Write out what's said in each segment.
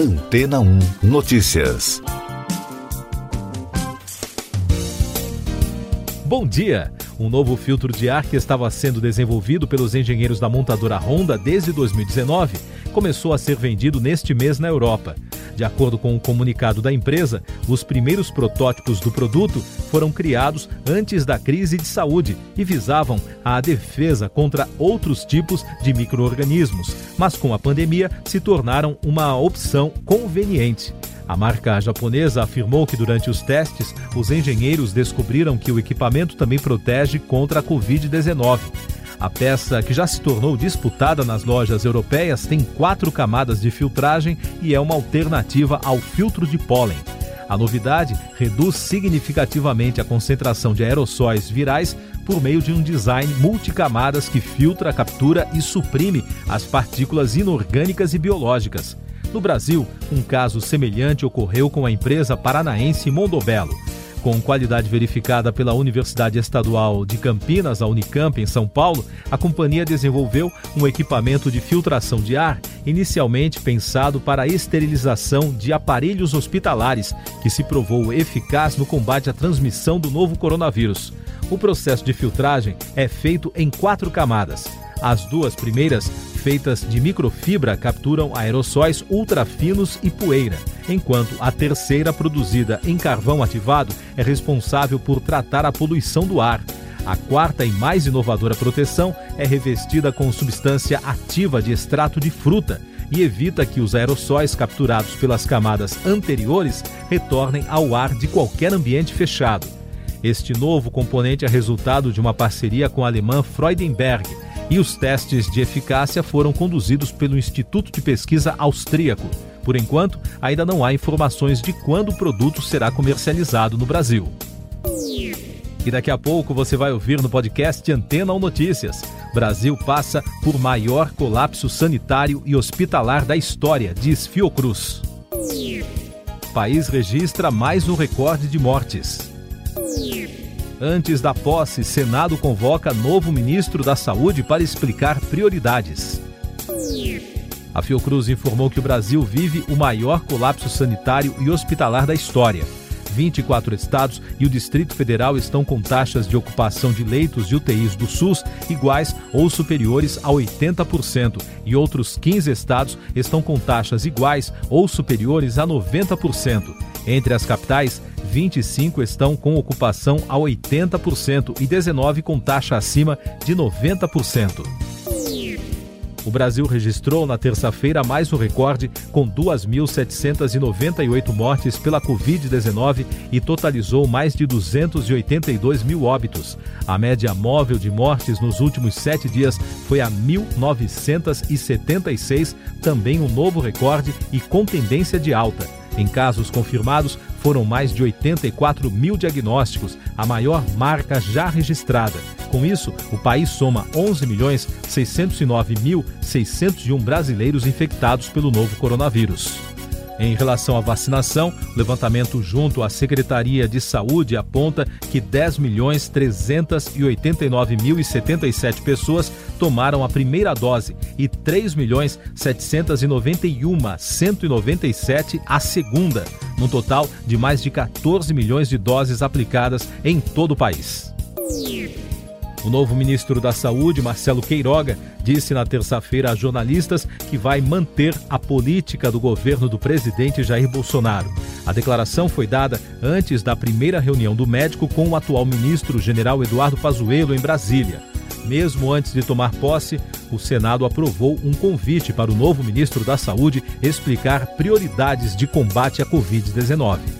Antena 1 Notícias. Bom dia! Um novo filtro de ar que estava sendo desenvolvido pelos engenheiros da montadora Honda desde 2019 começou a ser vendido neste mês na Europa. De acordo com o um comunicado da empresa, os primeiros protótipos do produto foram criados antes da crise de saúde e visavam a defesa contra outros tipos de microorganismos, mas com a pandemia se tornaram uma opção conveniente. A marca japonesa afirmou que durante os testes, os engenheiros descobriram que o equipamento também protege contra a Covid-19. A peça, que já se tornou disputada nas lojas europeias, tem quatro camadas de filtragem e é uma alternativa ao filtro de pólen. A novidade reduz significativamente a concentração de aerossóis virais por meio de um design multicamadas que filtra, captura e suprime as partículas inorgânicas e biológicas. No Brasil, um caso semelhante ocorreu com a empresa paranaense Mondobelo. Com qualidade verificada pela Universidade Estadual de Campinas, a Unicamp, em São Paulo, a companhia desenvolveu um equipamento de filtração de ar, inicialmente pensado para a esterilização de aparelhos hospitalares, que se provou eficaz no combate à transmissão do novo coronavírus. O processo de filtragem é feito em quatro camadas. As duas primeiras feitas de microfibra capturam aerossóis ultrafinos e poeira, enquanto a terceira, produzida em carvão ativado, é responsável por tratar a poluição do ar. A quarta e mais inovadora proteção é revestida com substância ativa de extrato de fruta e evita que os aerossóis capturados pelas camadas anteriores retornem ao ar de qualquer ambiente fechado. Este novo componente é resultado de uma parceria com a alemã Freudenberg e os testes de eficácia foram conduzidos pelo Instituto de Pesquisa Austríaco. Por enquanto, ainda não há informações de quando o produto será comercializado no Brasil. E daqui a pouco você vai ouvir no podcast Antena ou Notícias. Brasil passa por maior colapso sanitário e hospitalar da história, diz Fiocruz. País registra mais um recorde de mortes. Antes da posse, Senado convoca novo ministro da Saúde para explicar prioridades. A Fiocruz informou que o Brasil vive o maior colapso sanitário e hospitalar da história. 24 estados e o Distrito Federal estão com taxas de ocupação de leitos de UTIs do SUS iguais ou superiores a 80%, e outros 15 estados estão com taxas iguais ou superiores a 90%. Entre as capitais, 25 estão com ocupação a 80% e 19 com taxa acima de 90%. O Brasil registrou na terça-feira mais um recorde, com 2.798 mortes pela Covid-19 e totalizou mais de 282 mil óbitos. A média móvel de mortes nos últimos sete dias foi a 1.976, também um novo recorde e com tendência de alta. Em casos confirmados, foram mais de 84 mil diagnósticos, a maior marca já registrada. Com isso, o país soma 11 milhões 609 mil 601 brasileiros infectados pelo novo coronavírus. Em relação à vacinação, o levantamento junto à Secretaria de Saúde aponta que 10 milhões 389 mil 77 pessoas tomaram a primeira dose e 3 milhões 791 197 a segunda, num total de mais de 14 milhões de doses aplicadas em todo o país. O novo ministro da Saúde, Marcelo Queiroga, disse na terça-feira a jornalistas que vai manter a política do governo do presidente Jair Bolsonaro. A declaração foi dada antes da primeira reunião do médico com o atual ministro, general Eduardo Pazuello, em Brasília. Mesmo antes de tomar posse, o Senado aprovou um convite para o novo ministro da Saúde explicar prioridades de combate à Covid-19.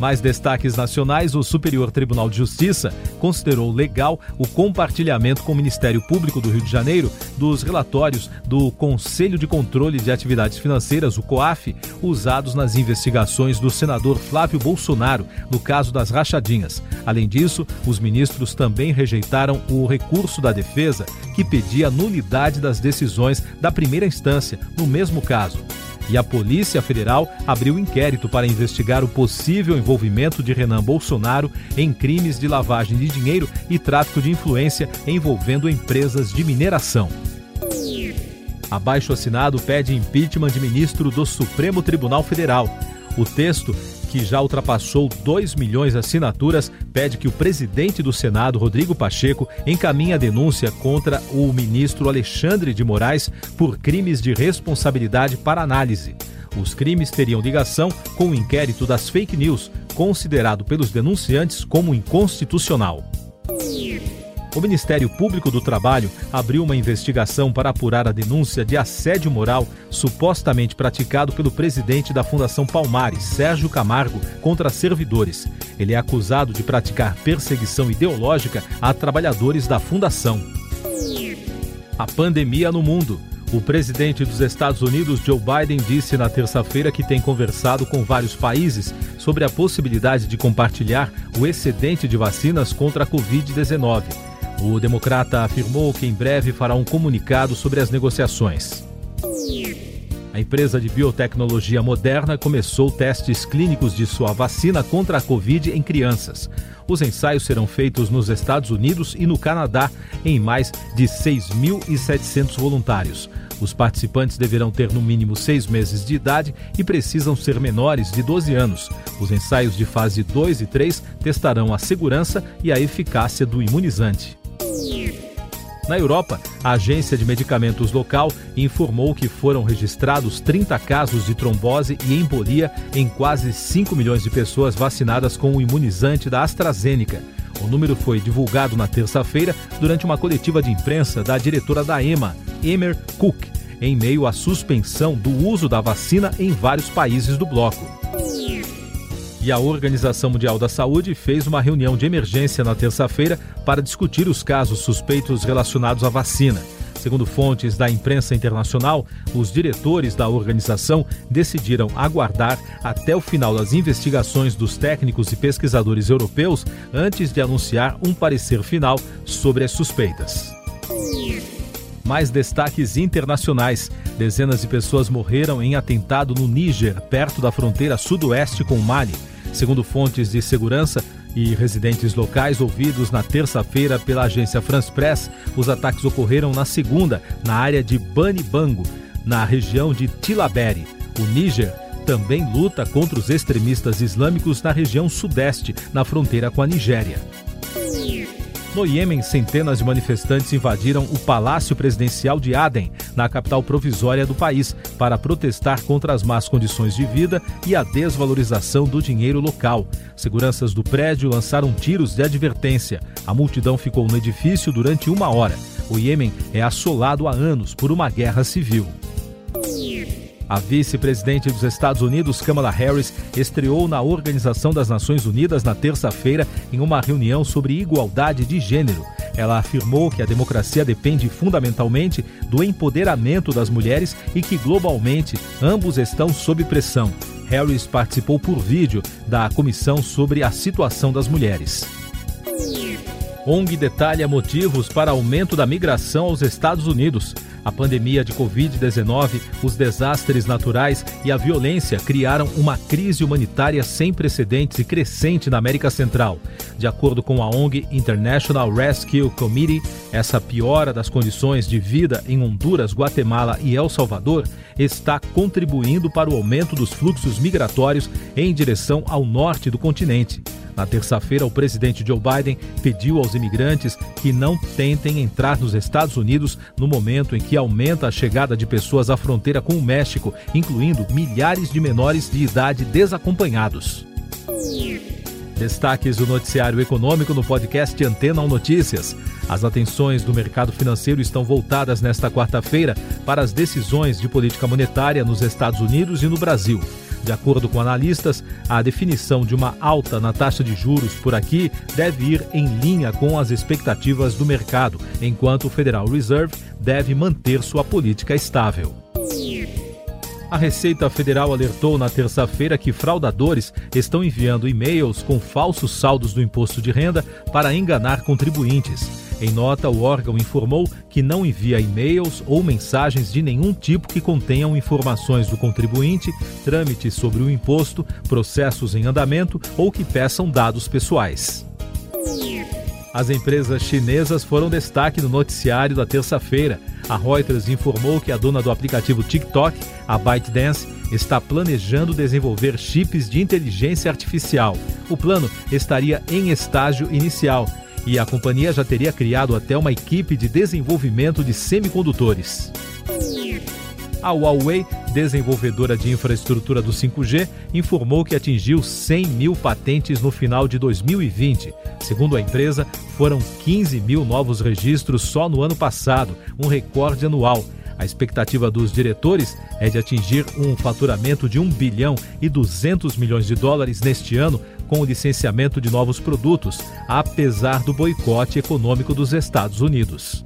Mais destaques nacionais: o Superior Tribunal de Justiça considerou legal o compartilhamento com o Ministério Público do Rio de Janeiro dos relatórios do Conselho de Controle de Atividades Financeiras, o COAF, usados nas investigações do senador Flávio Bolsonaro no caso das rachadinhas. Além disso, os ministros também rejeitaram o recurso da defesa que pedia nulidade das decisões da primeira instância no mesmo caso. E a Polícia Federal abriu inquérito para investigar o possível envolvimento de Renan Bolsonaro em crimes de lavagem de dinheiro e tráfico de influência envolvendo empresas de mineração. Abaixo assinado pede impeachment de ministro do Supremo Tribunal Federal. O texto que já ultrapassou 2 milhões de assinaturas, pede que o presidente do Senado, Rodrigo Pacheco, encaminhe a denúncia contra o ministro Alexandre de Moraes por crimes de responsabilidade para análise. Os crimes teriam ligação com o inquérito das fake news, considerado pelos denunciantes como inconstitucional. O Ministério Público do Trabalho abriu uma investigação para apurar a denúncia de assédio moral supostamente praticado pelo presidente da Fundação Palmares, Sérgio Camargo, contra servidores. Ele é acusado de praticar perseguição ideológica a trabalhadores da fundação. A pandemia no mundo. O presidente dos Estados Unidos, Joe Biden, disse na terça-feira que tem conversado com vários países sobre a possibilidade de compartilhar o excedente de vacinas contra a Covid-19. O democrata afirmou que em breve fará um comunicado sobre as negociações. A empresa de biotecnologia Moderna começou testes clínicos de sua vacina contra a Covid em crianças. Os ensaios serão feitos nos Estados Unidos e no Canadá, em mais de 6.700 voluntários. Os participantes deverão ter no mínimo seis meses de idade e precisam ser menores de 12 anos. Os ensaios de fase 2 e 3 testarão a segurança e a eficácia do imunizante. Na Europa, a agência de medicamentos local informou que foram registrados 30 casos de trombose e embolia em quase 5 milhões de pessoas vacinadas com o imunizante da AstraZeneca. O número foi divulgado na terça-feira durante uma coletiva de imprensa da diretora da EMA, Emer Cook, em meio à suspensão do uso da vacina em vários países do bloco. E a Organização Mundial da Saúde fez uma reunião de emergência na terça-feira para discutir os casos suspeitos relacionados à vacina. Segundo fontes da imprensa internacional, os diretores da organização decidiram aguardar até o final das investigações dos técnicos e pesquisadores europeus antes de anunciar um parecer final sobre as suspeitas. Mais destaques internacionais. Dezenas de pessoas morreram em atentado no Níger, perto da fronteira sudoeste com o Mali. Segundo fontes de segurança e residentes locais ouvidos na terça-feira pela agência France Press, os ataques ocorreram na segunda, na área de Bani Bango, na região de Tilaberi. O Níger também luta contra os extremistas islâmicos na região sudeste, na fronteira com a Nigéria. No Iêmen, centenas de manifestantes invadiram o Palácio Presidencial de Aden, na capital provisória do país, para protestar contra as más condições de vida e a desvalorização do dinheiro local. Seguranças do prédio lançaram tiros de advertência. A multidão ficou no edifício durante uma hora. O Iêmen é assolado há anos por uma guerra civil. A vice-presidente dos Estados Unidos, Kamala Harris, estreou na Organização das Nações Unidas na terça-feira em uma reunião sobre igualdade de gênero. Ela afirmou que a democracia depende fundamentalmente do empoderamento das mulheres e que globalmente ambos estão sob pressão. Harris participou por vídeo da comissão sobre a situação das mulheres. ONG detalha motivos para aumento da migração aos Estados Unidos. A pandemia de Covid-19, os desastres naturais e a violência criaram uma crise humanitária sem precedentes e crescente na América Central. De acordo com a ONG International Rescue Committee, essa piora das condições de vida em Honduras, Guatemala e El Salvador está contribuindo para o aumento dos fluxos migratórios em direção ao norte do continente. Na terça-feira, o presidente Joe Biden pediu aos imigrantes que não tentem entrar nos Estados Unidos no momento em que aumenta a chegada de pessoas à fronteira com o México, incluindo milhares de menores de idade desacompanhados. Destaques do noticiário econômico no podcast Antena 1 Notícias. As atenções do mercado financeiro estão voltadas nesta quarta-feira para as decisões de política monetária nos Estados Unidos e no Brasil. De acordo com analistas, a definição de uma alta na taxa de juros por aqui deve ir em linha com as expectativas do mercado, enquanto o Federal Reserve deve manter sua política estável. A Receita Federal alertou na terça-feira que fraudadores estão enviando e-mails com falsos saldos do imposto de renda para enganar contribuintes. Em nota, o órgão informou que não envia e-mails ou mensagens de nenhum tipo que contenham informações do contribuinte, trâmites sobre o imposto, processos em andamento ou que peçam dados pessoais. As empresas chinesas foram destaque no noticiário da terça-feira. A Reuters informou que a dona do aplicativo TikTok, a ByteDance, está planejando desenvolver chips de inteligência artificial. O plano estaria em estágio inicial e a companhia já teria criado até uma equipe de desenvolvimento de semicondutores. A Huawei, desenvolvedora de infraestrutura do 5G, informou que atingiu 100 mil patentes no final de 2020. Segundo a empresa, foram 15 mil novos registros só no ano passado, um recorde anual. A expectativa dos diretores é de atingir um faturamento de 1 bilhão e 200 milhões de dólares neste ano com o licenciamento de novos produtos, apesar do boicote econômico dos Estados Unidos.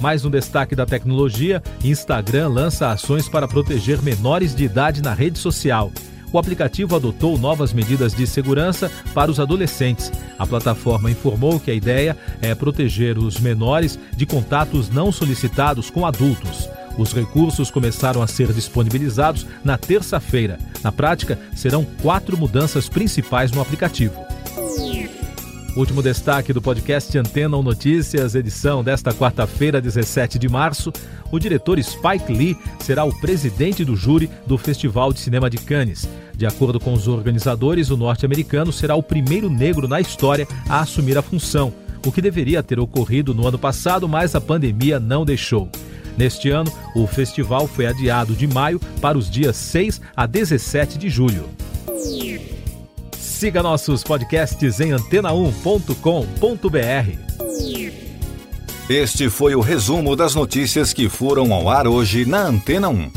Mais um destaque da tecnologia: Instagram lança ações para proteger menores de idade na rede social. O aplicativo adotou novas medidas de segurança para os adolescentes. A plataforma informou que a ideia é proteger os menores de contatos não solicitados com adultos. Os recursos começaram a ser disponibilizados na terça-feira. Na prática, serão quatro mudanças principais no aplicativo. Último destaque do podcast Antena ou Notícias, edição desta quarta-feira, 17 de março. O diretor Spike Lee será o presidente do júri do Festival de Cinema de Cannes. De acordo com os organizadores, o norte-americano será o primeiro negro na história a assumir a função, o que deveria ter ocorrido no ano passado, mas a pandemia não deixou. Neste ano, o festival foi adiado de maio para os dias 6 a 17 de julho. Siga nossos podcasts em antena1.com.br. Este foi o resumo das notícias que foram ao ar hoje na Antena 1.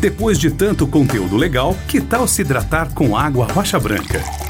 Depois de tanto conteúdo legal, que tal se hidratar com água rocha branca?